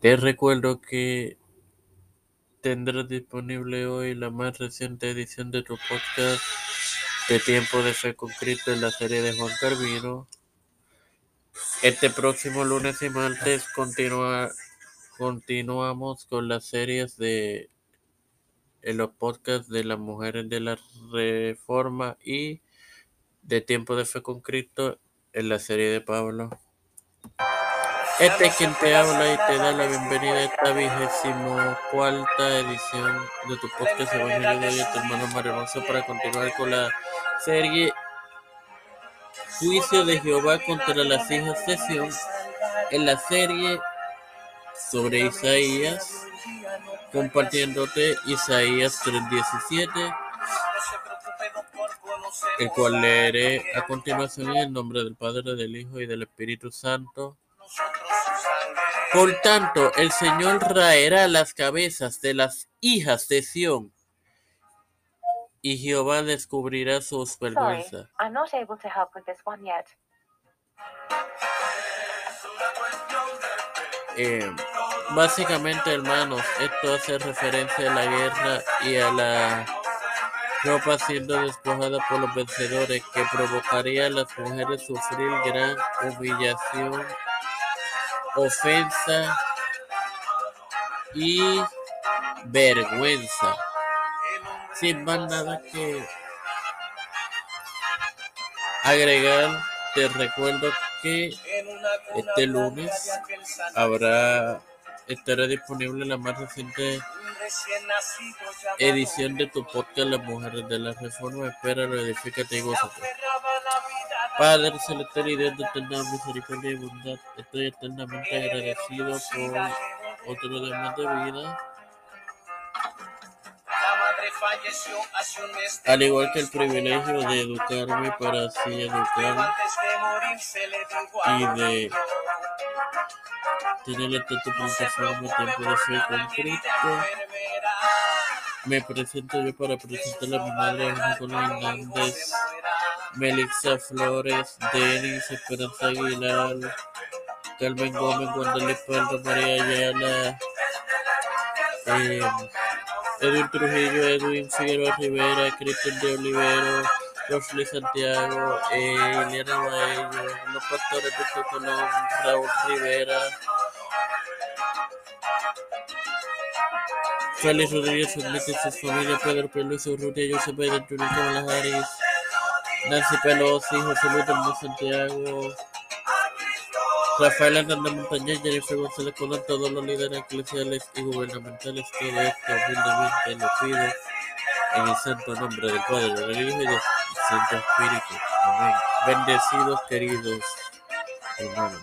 Te recuerdo que tendrás disponible hoy la más reciente edición de tu podcast de Tiempo de Fe con Cristo en la serie de Juan Carvino. Este próximo lunes y martes continuamos con las series de los podcasts de las mujeres de la Reforma y de Tiempo de Fe con Cristo en la serie de Pablo. Este es quien te habla y te da la bienvenida a esta vigésimo cuarta edición de tu podcast Evangelio de hoy, tu hermano Mario para continuar con la serie Juicio de Jehová contra las hijas de Sion, en la serie sobre Isaías, compartiéndote Isaías 3.17, el cual leeré a continuación en el nombre del Padre, del Hijo y del Espíritu Santo. Por tanto, el Señor raerá las cabezas de las hijas de Sión, y Jehová descubrirá sus vergüenzas. Eh, básicamente, hermanos, esto hace referencia a la guerra y a la ropa siendo despojada por los vencedores, que provocaría a las mujeres sufrir gran humillación ofensa y vergüenza. Sin más nada que agregar, te recuerdo que este lunes habrá estará disponible la más reciente edición de tu podcast Las Mujeres de la Reforma. Espera, edifícate y gózate. Padre celestial y Dios de eterna misericordia y bondad, estoy eternamente agradecido por otro día de vida. Al igual que el privilegio de educarme para así educar y de tener esta plataforma tiempo de fe con Cristo. Me presento yo para presentar a mi madre Nicolás Hernández Melissa Flores, Denis, Esperanza Aguilar, Carmen Gómez, Guadalupe Pedro, María Ayala, eh, Edwin Trujillo, Edwin Figueroa Rivera, Cristian de Olivero, Rosly Santiago, eh, Ileana Baello, los pastores de Colón, Raúl Rivera, Félix Rodríguez, Enrique, su familia, Pedro Pérez, Urrutia, Josep Pedro, Junior Kamala Harris, Nancy Pelosi, José Luis de Santiago, Rafael Hernández Montañez, Jennifer González Colón, todos los líderes eclesiales y gubernamentales, todo esto humildemente lo pido en el santo nombre del Padre, del Hijo y del Santo Espíritu. Amén. Bendecidos, queridos hermanos.